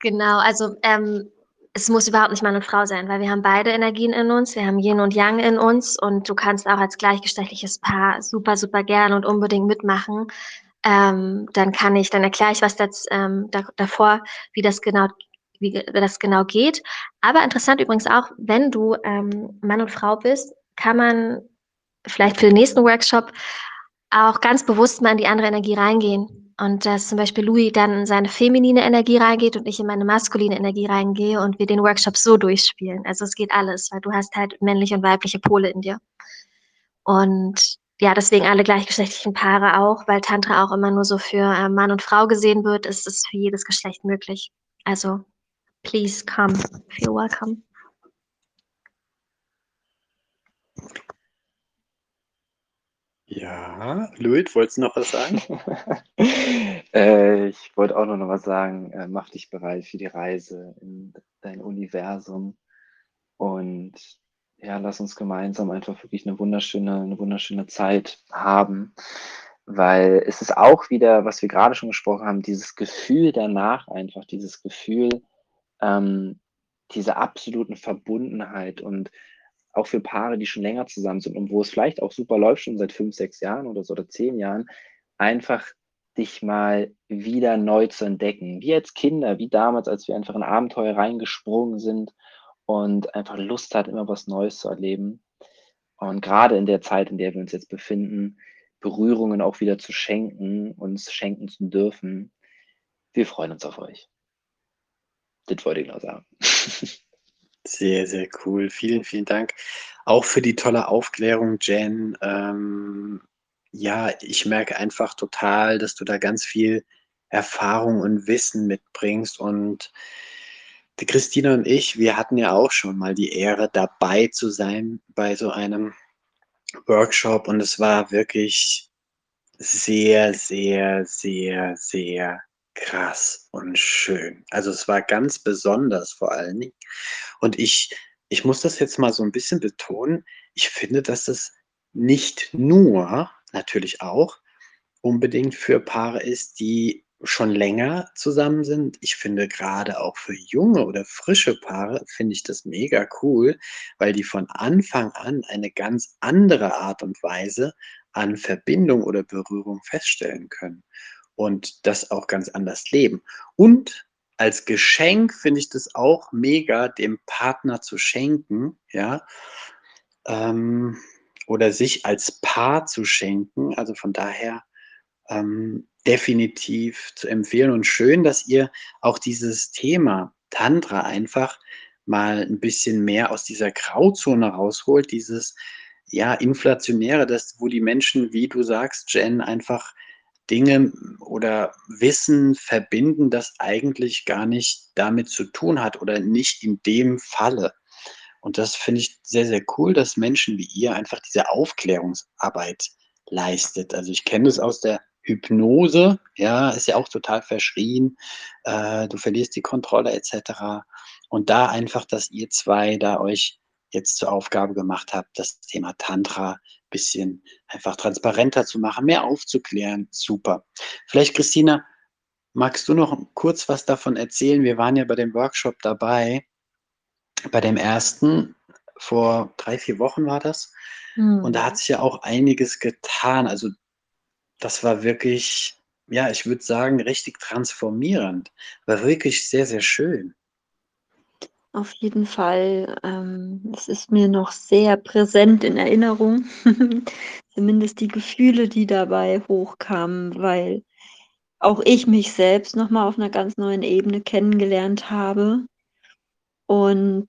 genau, also ähm, es muss überhaupt nicht Mann und Frau sein, weil wir haben beide Energien in uns, wir haben Yin und Yang in uns und du kannst auch als gleichgeschlechtliches Paar super, super gern und unbedingt mitmachen. Ähm, dann kann ich, dann erkläre ich was das, ähm, da, davor, wie das genau wie das genau geht. Aber interessant übrigens auch, wenn du ähm, Mann und Frau bist, kann man vielleicht für den nächsten Workshop auch ganz bewusst mal in die andere Energie reingehen. Und dass zum Beispiel Louis dann in seine feminine Energie reingeht und ich in meine maskuline Energie reingehe und wir den Workshop so durchspielen. Also es geht alles, weil du hast halt männliche und weibliche Pole in dir. Und ja, deswegen alle gleichgeschlechtlichen Paare auch, weil Tantra auch immer nur so für äh, Mann und Frau gesehen wird, ist es für jedes Geschlecht möglich. Also, please come, feel welcome. Ja, Luit, wolltest du noch was sagen? äh, ich wollte auch noch was sagen. Äh, mach dich bereit für die Reise in dein Universum und ja, lass uns gemeinsam einfach wirklich eine wunderschöne, eine wunderschöne Zeit haben, weil es ist auch wieder, was wir gerade schon gesprochen haben, dieses Gefühl danach einfach, dieses Gefühl, ähm, diese absoluten Verbundenheit und auch für Paare, die schon länger zusammen sind und wo es vielleicht auch super läuft, schon seit fünf, sechs Jahren oder so oder zehn Jahren, einfach dich mal wieder neu zu entdecken. Wie als Kinder, wie damals, als wir einfach in Abenteuer reingesprungen sind und einfach Lust hat, immer was Neues zu erleben. Und gerade in der Zeit, in der wir uns jetzt befinden, Berührungen auch wieder zu schenken, uns schenken zu dürfen. Wir freuen uns auf euch. Das wollte ich noch sagen. Sehr, sehr cool. Vielen, vielen Dank. Auch für die tolle Aufklärung, Jen. Ähm, ja, ich merke einfach total, dass du da ganz viel Erfahrung und Wissen mitbringst. Und die Christina und ich, wir hatten ja auch schon mal die Ehre, dabei zu sein bei so einem Workshop. Und es war wirklich sehr, sehr, sehr, sehr krass und schön. Also es war ganz besonders vor allen Dingen. Und ich, ich muss das jetzt mal so ein bisschen betonen. Ich finde, dass es nicht nur, natürlich auch, unbedingt für Paare ist, die schon länger zusammen sind. Ich finde gerade auch für junge oder frische Paare finde ich das mega cool, weil die von Anfang an eine ganz andere Art und Weise an Verbindung oder Berührung feststellen können und das auch ganz anders leben. Und als Geschenk finde ich das auch mega, dem Partner zu schenken, ja, ähm, oder sich als Paar zu schenken. Also von daher ähm, definitiv zu empfehlen und schön, dass ihr auch dieses Thema Tantra einfach mal ein bisschen mehr aus dieser Grauzone rausholt, dieses ja inflationäre, das wo die Menschen, wie du sagst, Jen, einfach Dinge oder Wissen verbinden, das eigentlich gar nicht damit zu tun hat oder nicht in dem Falle. Und das finde ich sehr, sehr cool, dass Menschen wie ihr einfach diese Aufklärungsarbeit leistet. Also ich kenne das aus der Hypnose, ja, ist ja auch total verschrien, äh, du verlierst die Kontrolle etc. Und da einfach, dass ihr zwei da euch jetzt zur Aufgabe gemacht habt, das Thema Tantra bisschen einfach transparenter zu machen, mehr aufzuklären. Super. Vielleicht, Christina, magst du noch kurz was davon erzählen? Wir waren ja bei dem Workshop dabei, bei dem ersten, vor drei, vier Wochen war das. Mhm. Und da hat sich ja auch einiges getan. Also das war wirklich, ja, ich würde sagen, richtig transformierend. War wirklich sehr, sehr schön. Auf jeden Fall. Ähm, es ist mir noch sehr präsent in Erinnerung. Zumindest die Gefühle, die dabei hochkamen, weil auch ich mich selbst noch mal auf einer ganz neuen Ebene kennengelernt habe. Und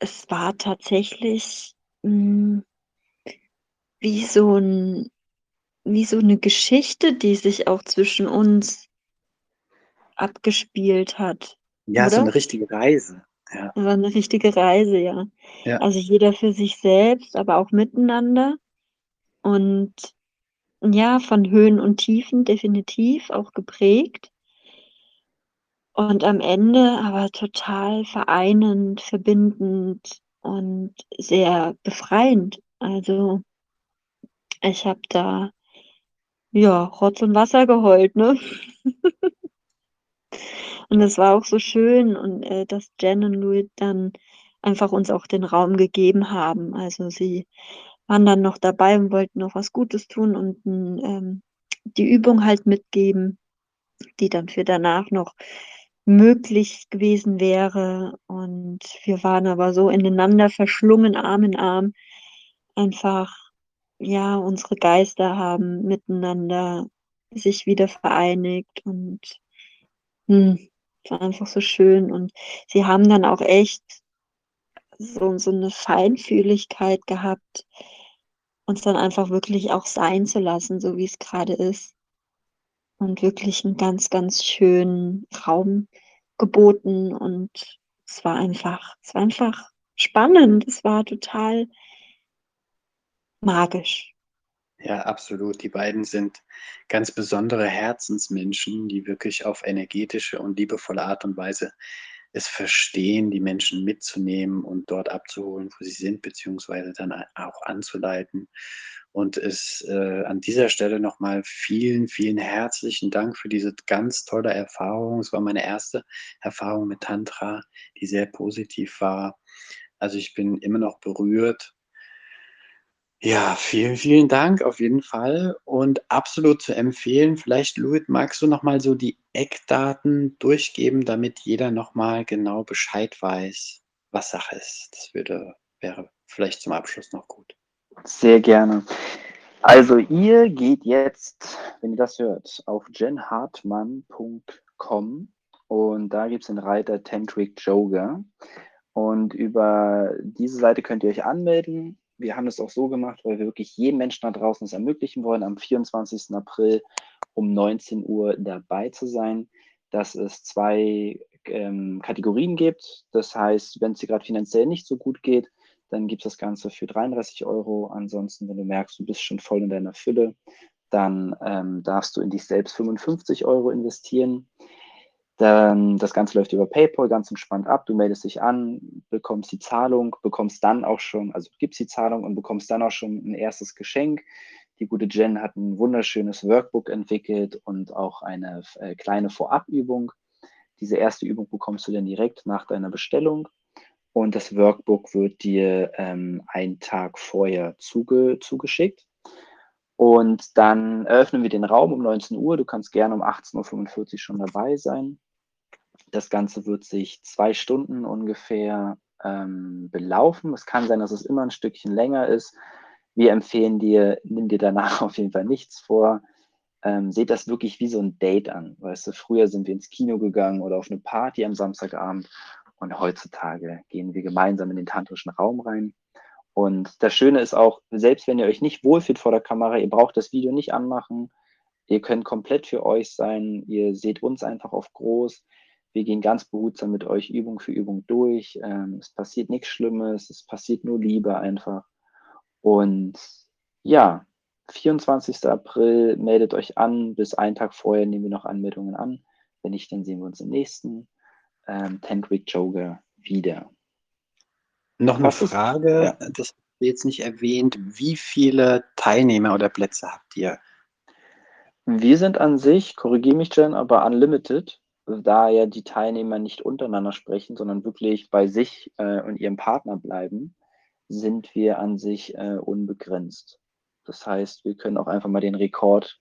es war tatsächlich hm, wie so 'n wie so 'ne Geschichte, die sich auch zwischen uns abgespielt hat. Ja, so eine richtige Reise. Ja. War 'ne richtige Reise, ja. Ja. Also, jeder für sich selbst, aber auch miteinander. Und ja, von Höhen und Tiefen definitiv auch geprägt. Und am Ende aber total vereinend, verbindend und sehr befreiend. Also, ich habe da, ja, Rotz und Wasser geheult, ne? Und es war auch so schön und, äh, dass Jen und Louis dann einfach uns auch den Raum gegeben haben. Also, sie waren dann noch dabei und wollten noch was Gutes tun und ähm, die Übung halt mitgeben, die dann für danach noch möglich gewesen wäre. Und wir waren aber so ineinander verschlungen, Arm in Arm, einfach ja, unsere Geister haben miteinander sich wieder vereinigt und hm, es war einfach so schön. Und sie haben dann auch echt so, so eine Feinfühligkeit gehabt, uns dann einfach wirklich auch sein zu lassen, so wie es gerade ist. Und wirklich einen ganz, ganz schönen Raum geboten. Und es war einfach, es war einfach spannend. Es war total magisch. Ja, absolut. Die beiden sind ganz besondere Herzensmenschen, die wirklich auf energetische und liebevolle Art und Weise es verstehen, die Menschen mitzunehmen und dort abzuholen, wo sie sind, beziehungsweise dann auch anzuleiten. Und es äh, an dieser Stelle nochmal vielen, vielen herzlichen Dank für diese ganz tolle Erfahrung. Es war meine erste Erfahrung mit Tantra, die sehr positiv war. Also ich bin immer noch berührt ja, vielen, vielen Dank auf jeden Fall und absolut zu empfehlen. Vielleicht, Louis, magst du noch mal so die Eckdaten durchgeben, damit jeder noch mal genau Bescheid weiß, was Sache ist? Das würde wäre vielleicht zum Abschluss noch gut. Sehr gerne. Also ihr geht jetzt, wenn ihr das hört, auf jenhartmann.com und da gibt es den Reiter Tantric Yoga und über diese Seite könnt ihr euch anmelden wir haben es auch so gemacht, weil wir wirklich jedem Menschen da draußen es ermöglichen wollen, am 24. April um 19 Uhr dabei zu sein, dass es zwei ähm, Kategorien gibt. Das heißt, wenn es dir gerade finanziell nicht so gut geht, dann gibt es das Ganze für 33 Euro. Ansonsten, wenn du merkst, du bist schon voll in deiner Fülle, dann ähm, darfst du in dich selbst 55 Euro investieren. Dann, das Ganze läuft über PayPal ganz entspannt ab. Du meldest dich an, bekommst die Zahlung, bekommst dann auch schon, also gibst die Zahlung und bekommst dann auch schon ein erstes Geschenk. Die gute Jen hat ein wunderschönes Workbook entwickelt und auch eine äh, kleine Vorabübung. Diese erste Übung bekommst du dann direkt nach deiner Bestellung. Und das Workbook wird dir ähm, einen Tag vorher zuge zugeschickt. Und dann eröffnen wir den Raum um 19 Uhr. Du kannst gerne um 18.45 Uhr schon dabei sein. Das Ganze wird sich zwei Stunden ungefähr ähm, belaufen. Es kann sein, dass es immer ein Stückchen länger ist. Wir empfehlen dir, nimm dir danach auf jeden Fall nichts vor. Ähm, seht das wirklich wie so ein Date an. Weißt du, früher sind wir ins Kino gegangen oder auf eine Party am Samstagabend und heutzutage gehen wir gemeinsam in den tantrischen Raum rein. Und das Schöne ist auch, selbst wenn ihr euch nicht wohlfühlt vor der Kamera, ihr braucht das Video nicht anmachen. Ihr könnt komplett für euch sein. Ihr seht uns einfach auf groß. Wir gehen ganz behutsam mit euch Übung für Übung durch. Ähm, es passiert nichts Schlimmes. Es passiert nur Liebe einfach. Und ja, 24. April meldet euch an. Bis einen Tag vorher nehmen wir noch Anmeldungen an. Wenn nicht, dann sehen wir uns im nächsten ähm, Tantric Yoga wieder. Noch eine Was Frage, ja. das habt ihr jetzt nicht erwähnt. Wie viele Teilnehmer oder Plätze habt ihr? Wir sind an sich, korrigiere mich Jen, aber unlimited, da ja die Teilnehmer nicht untereinander sprechen, sondern wirklich bei sich äh, und ihrem Partner bleiben, sind wir an sich äh, unbegrenzt. Das heißt, wir können auch einfach mal den Rekord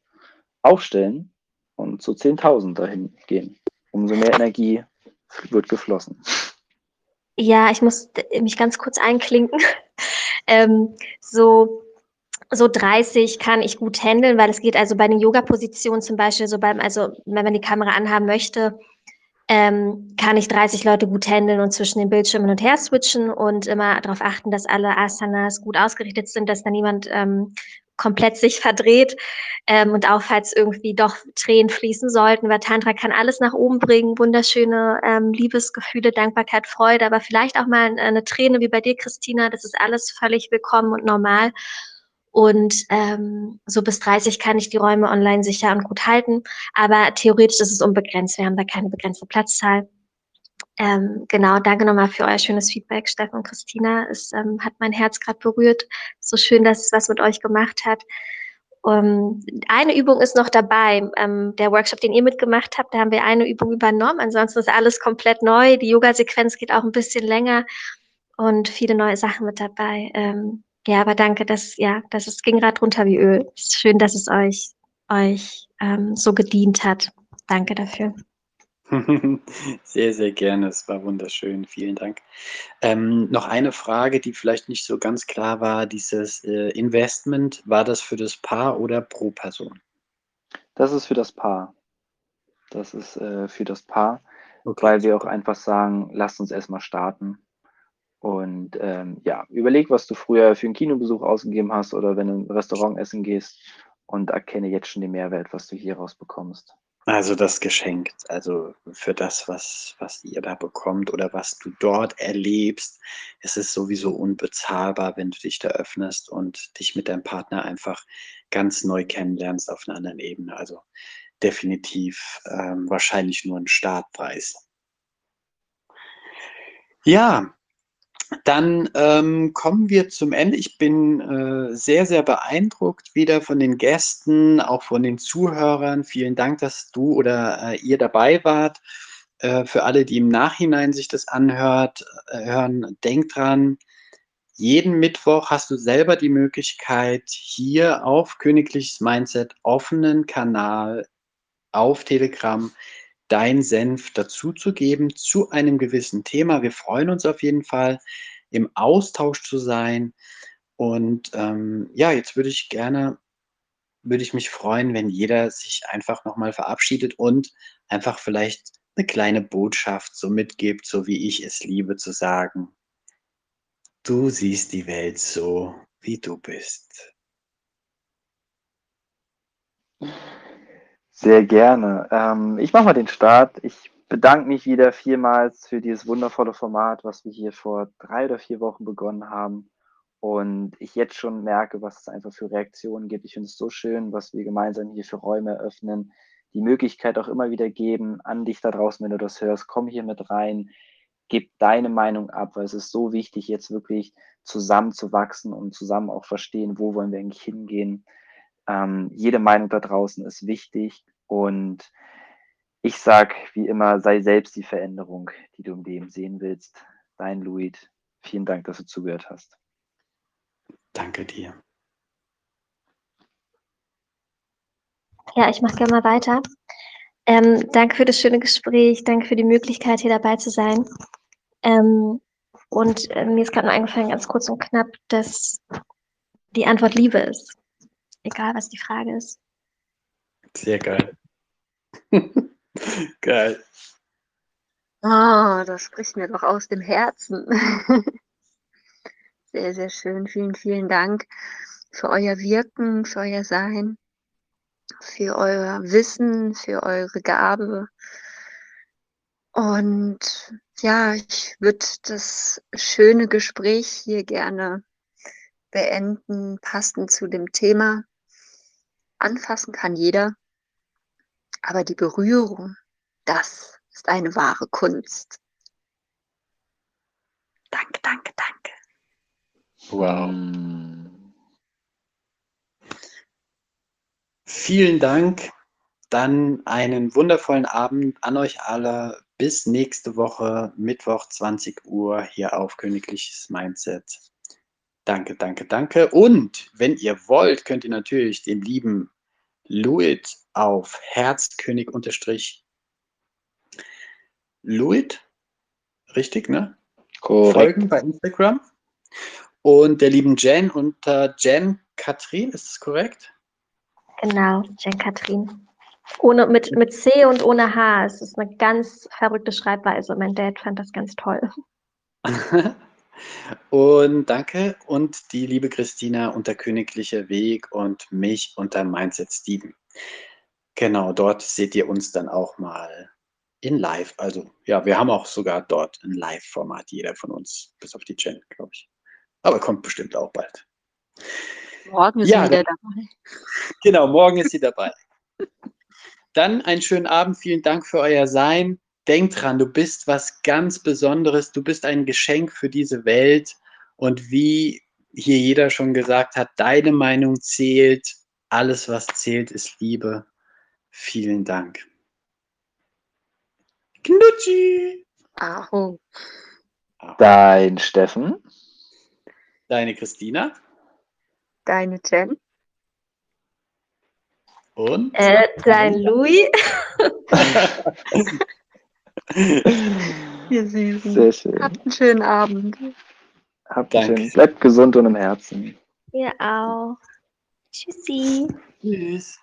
aufstellen und zu 10.000 dahin gehen. Umso mehr Energie wird geflossen. Ja, ich muss mich ganz kurz einklinken. ähm, so, so 30 kann ich gut handeln, weil es geht also bei den Yoga-Positionen zum Beispiel, so beim, also wenn man die Kamera anhaben möchte, ähm, kann ich 30 Leute gut handeln und zwischen den Bildschirmen und her switchen und immer darauf achten, dass alle Asanas gut ausgerichtet sind, dass da niemand ähm, komplett sich verdreht ähm, und auch falls irgendwie doch Tränen fließen sollten, weil Tantra kann alles nach oben bringen, wunderschöne ähm, Liebesgefühle, Dankbarkeit, Freude, aber vielleicht auch mal eine Träne wie bei dir, Christina, das ist alles völlig willkommen und normal. Und ähm, so bis 30 kann ich die Räume online sicher und gut halten, aber theoretisch ist es unbegrenzt, wir haben da keine begrenzte Platzzahl. Ähm, genau, danke nochmal für euer schönes Feedback, Steffen und Christina. Es ähm, hat mein Herz gerade berührt. So schön, dass es was mit euch gemacht hat. Um, eine Übung ist noch dabei. Ähm, der Workshop, den ihr mitgemacht habt, da haben wir eine Übung übernommen. Ansonsten ist alles komplett neu. Die Yoga-Sequenz geht auch ein bisschen länger und viele neue Sachen mit dabei. Ähm, ja, aber danke, dass ja, dass es ging gerade runter wie Öl. Es ist schön, dass es euch euch ähm, so gedient hat. Danke dafür. Sehr, sehr gerne. Es war wunderschön. Vielen Dank. Ähm, noch eine Frage, die vielleicht nicht so ganz klar war. Dieses äh, Investment, war das für das Paar oder pro Person? Das ist für das Paar. Das ist äh, für das Paar, Okay, weil wir auch einfach sagen, lasst uns erstmal starten. Und ähm, ja, überleg, was du früher für einen Kinobesuch ausgegeben hast oder wenn du im Restaurant essen gehst und erkenne jetzt schon den Mehrwert, was du hier rausbekommst. Also das Geschenk, also für das, was, was ihr da bekommt oder was du dort erlebst, es ist sowieso unbezahlbar, wenn du dich da öffnest und dich mit deinem Partner einfach ganz neu kennenlernst auf einer anderen Ebene. Also definitiv ähm, wahrscheinlich nur ein Startpreis. Ja, dann ähm, kommen wir zum Ende. Ich bin äh, sehr, sehr beeindruckt wieder von den Gästen, auch von den Zuhörern. Vielen Dank, dass du oder äh, ihr dabei wart. Äh, für alle, die im Nachhinein sich das anhört, äh, hören, denkt dran, jeden Mittwoch hast du selber die Möglichkeit, hier auf Königliches Mindset offenen Kanal auf Telegram dein Senf dazuzugeben zu einem gewissen Thema. Wir freuen uns auf jeden Fall, im Austausch zu sein. Und ähm, ja, jetzt würde ich gerne, würde ich mich freuen, wenn jeder sich einfach nochmal verabschiedet und einfach vielleicht eine kleine Botschaft so mitgibt, so wie ich es liebe zu sagen. Du siehst die Welt so, wie du bist. Sehr gerne. Ähm, ich mache mal den Start. Ich bedanke mich wieder vielmals für dieses wundervolle Format, was wir hier vor drei oder vier Wochen begonnen haben. Und ich jetzt schon merke, was es einfach für Reaktionen gibt. Ich finde es so schön, was wir gemeinsam hier für Räume eröffnen. Die Möglichkeit auch immer wieder geben an dich da draußen, wenn du das hörst. Komm hier mit rein, gib deine Meinung ab, weil es ist so wichtig, jetzt wirklich zusammen zu wachsen und zusammen auch verstehen, wo wollen wir eigentlich hingehen. Ähm, jede Meinung da draußen ist wichtig und ich sag wie immer, sei selbst die Veränderung, die du im Leben sehen willst. Dein Louis. Vielen Dank, dass du zugehört hast. Danke dir. Ja, ich mache gerne mal weiter. Ähm, danke für das schöne Gespräch, danke für die Möglichkeit, hier dabei zu sein. Ähm, und äh, mir ist gerade nur eingefallen, ganz kurz und knapp, dass die Antwort Liebe ist. Egal, was die Frage ist. Sehr geil. geil. Oh, das spricht mir doch aus dem Herzen. Sehr, sehr schön. Vielen, vielen Dank für euer Wirken, für euer Sein, für euer Wissen, für eure Gabe. Und ja, ich würde das schöne Gespräch hier gerne beenden, passend zu dem Thema. Anfassen kann jeder, aber die Berührung, das ist eine wahre Kunst. Danke, danke, danke. Wow. Vielen Dank. Dann einen wundervollen Abend an euch alle. Bis nächste Woche, Mittwoch, 20 Uhr, hier auf Königliches Mindset. Danke, danke, danke. Und wenn ihr wollt, könnt ihr natürlich den lieben Luit auf Herzkönig unterstrich Luit, richtig, ne? Korrekt. Folgen bei Instagram. Und der lieben Jen unter Jen Katrin, ist das korrekt? Genau, Jen Katrin. Ohne, mit, mit C und ohne H. Es ist eine ganz verrückte Schreibweise. Mein Dad fand das ganz toll. Und danke. Und die liebe Christina unter Königlicher Weg und mich unter Mindset Steven. Genau, dort seht ihr uns dann auch mal in live. Also ja, wir haben auch sogar dort ein Live-Format, jeder von uns, bis auf die Jen, glaube ich. Aber kommt bestimmt auch bald. Morgen ist Ja, sie wieder dabei. Genau, morgen ist sie dabei. Dann einen schönen Abend, vielen Dank für euer Sein. Denk dran, du bist was ganz Besonderes, du bist ein Geschenk für diese Welt und wie hier jeder schon gesagt hat, deine Meinung zählt, alles was zählt ist Liebe. Vielen Dank. Knutschi! Aho. Dein Steffen. Deine Christina Deine Jen. und Äh, dein Louis. Ihr Süßen. Sehr schön. Habt einen schönen Abend. Habt einen Danke. schönen. Bleibt gesund und im Herzen. Ihr auch. Tschüssi. Tschüss.